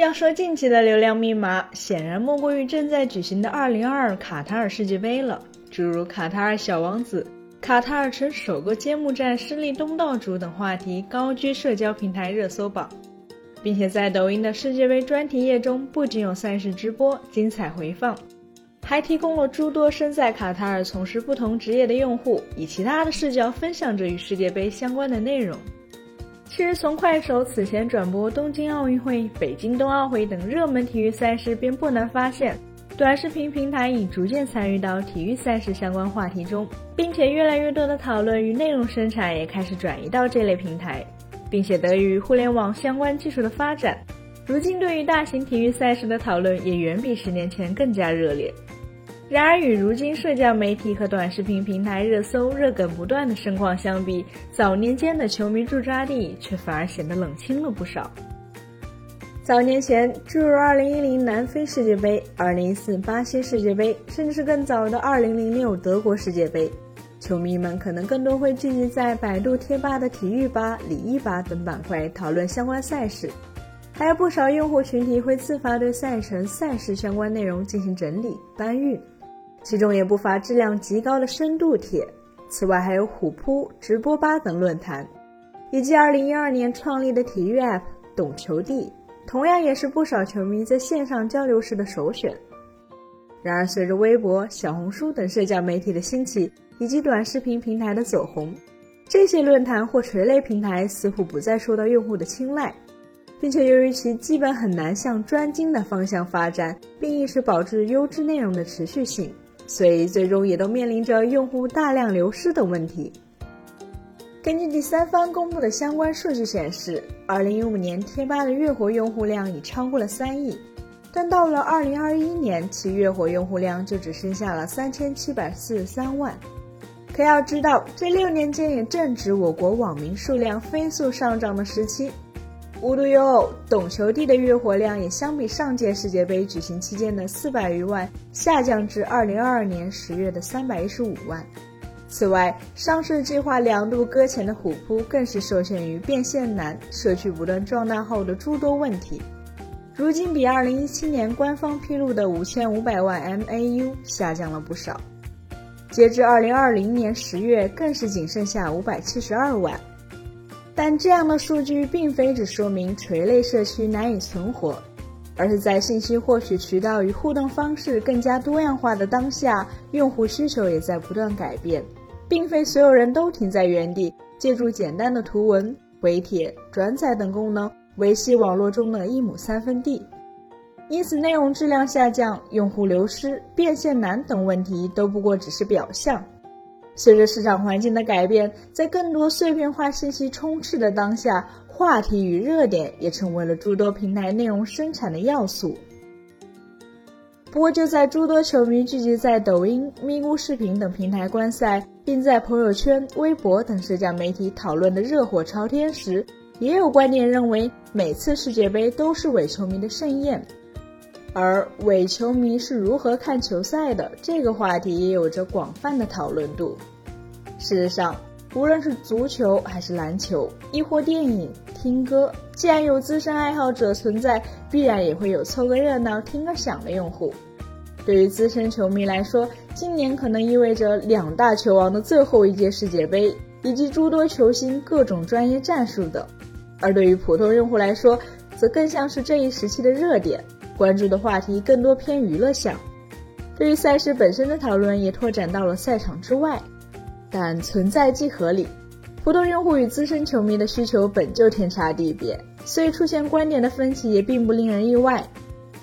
要说近期的流量密码，显然莫过于正在举行的2022卡塔尔世界杯了。诸如卡塔尔小王子、卡塔尔城首个揭幕战失利东道主等话题高居社交平台热搜榜，并且在抖音的世界杯专题页中，不仅有赛事直播、精彩回放，还提供了诸多身在卡塔尔从事不同职业的用户以其他的视角分享着与世界杯相关的内容。其实，从快手此前转播东京奥运会、北京冬奥会等热门体育赛事，便不难发现。短视频平台已逐渐参与到体育赛事相关话题中，并且越来越多的讨论与内容生产也开始转移到这类平台，并且得益于互联网相关技术的发展，如今对于大型体育赛事的讨论也远比十年前更加热烈。然而，与如今社交媒体和短视频平台热搜热梗不断的盛况相比，早年间的球迷驻扎地却反而显得冷清了不少。早年前，诸如2010南非世界杯、2014巴西世界杯，甚至是更早的2006德国世界杯，球迷们可能更多会聚集在百度贴吧的体育吧、礼仪吧等板块讨论相关赛事，还有不少用户群体会自发对赛程、赛事相关内容进行整理搬运，其中也不乏质量极高的深度帖。此外，还有虎扑、直播吧等论坛，以及2012年创立的体育 App 懂球帝。同样也是不少球迷在线上交流时的首选。然而，随着微博、小红书等社交媒体的兴起，以及短视频平台的走红，这些论坛或垂类平台似乎不再受到用户的青睐，并且由于其基本很难向专精的方向发展，并一直保持优质内容的持续性，所以最终也都面临着用户大量流失等问题。根据第三方公布的相关数据显示，二零一五年贴吧的月活用户量已超过了三亿，但到了二零二一年，其月活用户量就只剩下了三千七百四十三万。可要知道，这六年间也正值我国网民数量飞速上涨的时期。无独有偶，懂球帝的月活量也相比上届世界杯举行期间的四百余万，下降至二零二二年十月的三百一十五万。此外，上市计划两度搁浅的虎扑更是受限于变现难、社区不断壮大后的诸多问题，如今比2017年官方披露的5500万 MAU 下降了不少。截至2020年十月，更是仅剩下572万。但这样的数据并非只说明垂类社区难以存活，而是在信息获取渠道与互动方式更加多样化的当下，用户需求也在不断改变。并非所有人都停在原地，借助简单的图文回帖、转载等功能维系网络中的一亩三分地，因此内容质量下降、用户流失、变现难等问题都不过只是表象。随着市场环境的改变，在更多碎片化信息充斥的当下，话题与热点也成为了诸多平台内容生产的要素。不过，就在诸多球迷聚集在抖音、咪咕视频等平台观赛，并在朋友圈、微博等社交媒体讨论的热火朝天时，也有观点认为，每次世界杯都是伪球迷的盛宴。而伪球迷是如何看球赛的这个话题，也有着广泛的讨论度。事实上，无论是足球还是篮球，亦或电影、听歌，既然有资深爱好者存在，必然也会有凑个热闹、听个响的用户。对于资深球迷来说，今年可能意味着两大球王的最后一届世界杯，以及诸多球星各种专业战术等；而对于普通用户来说，则更像是这一时期的热点，关注的话题更多偏娱乐向。对于赛事本身的讨论也拓展到了赛场之外。但存在即合理，普通用户与资深球迷的需求本就天差地别，所以出现观点的分歧也并不令人意外。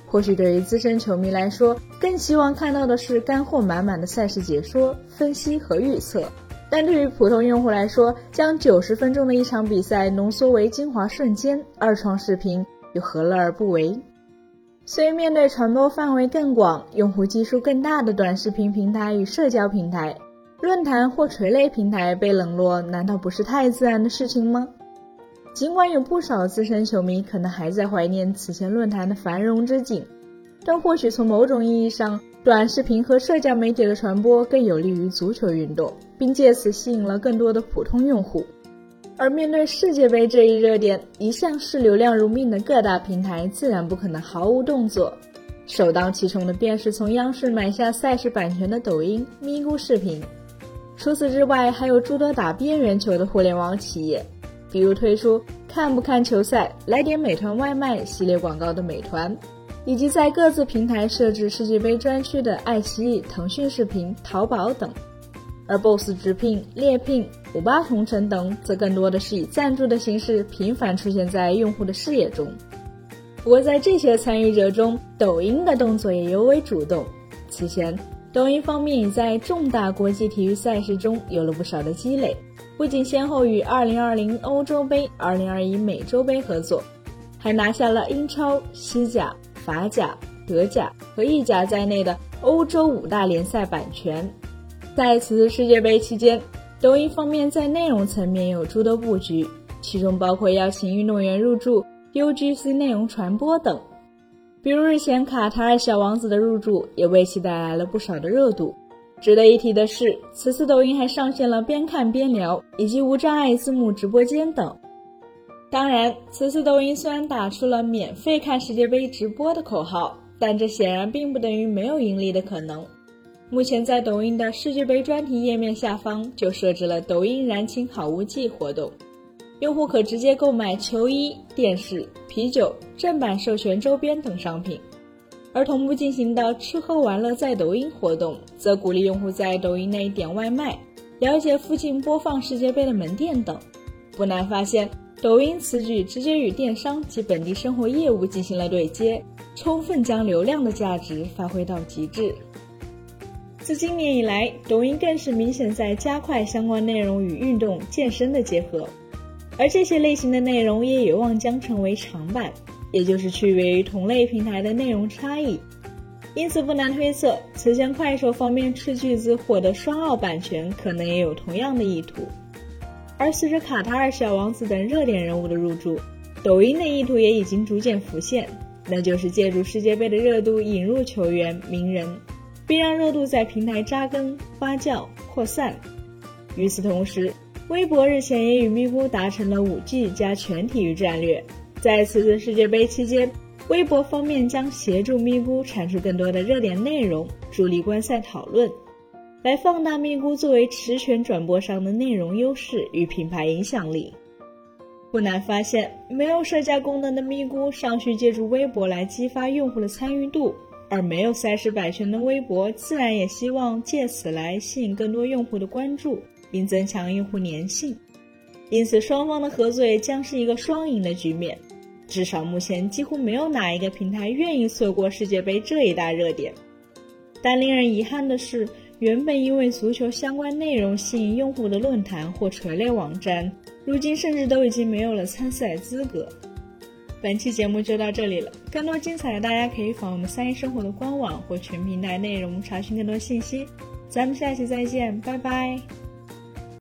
或许对于资深球迷来说，更希望看到的是干货满满的赛事解说、分析和预测；但对于普通用户来说，将九十分钟的一场比赛浓缩为精华瞬间，二创视频又何乐而不为？所以，面对传播范围更广、用户基数更大的短视频平台与社交平台。论坛或垂类平台被冷落，难道不是太自然的事情吗？尽管有不少资深球迷可能还在怀念此前论坛的繁荣之景，但或许从某种意义上，短视频和社交媒体的传播更有利于足球运动，并借此吸引了更多的普通用户。而面对世界杯这一热点，一向视流量如命的各大平台自然不可能毫无动作。首当其冲的便是从央视买下赛事版权的抖音、咪咕视频。除此之外，还有诸多打边缘球的互联网企业，比如推出“看不看球赛来点美团外卖”系列广告的美团，以及在各自平台设置世界杯专区的爱奇艺、腾讯视频、淘宝等。而 BOSS 直聘、猎聘、五八同城等，则更多的是以赞助的形式频繁出现在用户的视野中。不过，在这些参与者中，抖音的动作也尤为主动。此前，抖音方面已在重大国际体育赛事中有了不少的积累，不仅先后与2020欧洲杯、2021美洲杯合作，还拿下了英超、西甲、法甲、德甲和意甲在内的欧洲五大联赛版权。在此次世界杯期间，抖音方面在内容层面有诸多布局，其中包括邀请运动员入驻 UGC 内容传播等。比如日前卡塔尔小王子的入驻，也为其带来了不少的热度。值得一提的是，此次抖音还上线了边看边聊以及无障碍字幕直播间等。当然，此次抖音虽然打出了免费看世界杯直播的口号，但这显然并不等于没有盈利的可能。目前在抖音的世界杯专题页面下方就设置了“抖音燃情好物季”活动，用户可直接购买球衣、电视、啤酒、正版授权周边等商品。而同步进行的“吃喝玩乐在抖音”活动，则鼓励用户在抖音内点外卖、了解附近播放世界杯的门店等。不难发现，抖音此举直接与电商及本地生活业务进行了对接，充分将流量的价值发挥到极致。自今年以来，抖音更是明显在加快相关内容与运动健身的结合，而这些类型的内容也有望将成为长板，也就是区别于同类平台的内容差异。因此，不难推测，此前快手方面斥巨资获得双奥版权，可能也有同样的意图。而随着卡塔尔小王子等热点人物的入驻，抖音的意图也已经逐渐浮现，那就是借助世界杯的热度引入球员、名人。并让热度在平台扎根、发酵、扩散。与此同时，微博日前也与咪咕达成了五 G 加全体育战略。在此次世界杯期间，微博方面将协助咪咕产出更多的热点内容，助力观赛讨论，来放大咪咕作为持权转播商的内容优势与品牌影响力。不难发现，没有社交功能的咪咕尚需借助微博来激发用户的参与度。而没有赛事版权的微博，自然也希望借此来吸引更多用户的关注，并增强用户粘性。因此，双方的合作也将是一个双赢的局面。至少目前，几乎没有哪一个平台愿意错过世界杯这一大热点。但令人遗憾的是，原本因为足球相关内容吸引用户的论坛或垂类网站，如今甚至都已经没有了参赛资格。本期节目就到这里了，更多精彩的大家可以访问我们三一生活的官网或全平台内容查询更多信息。咱们下期再见，拜拜。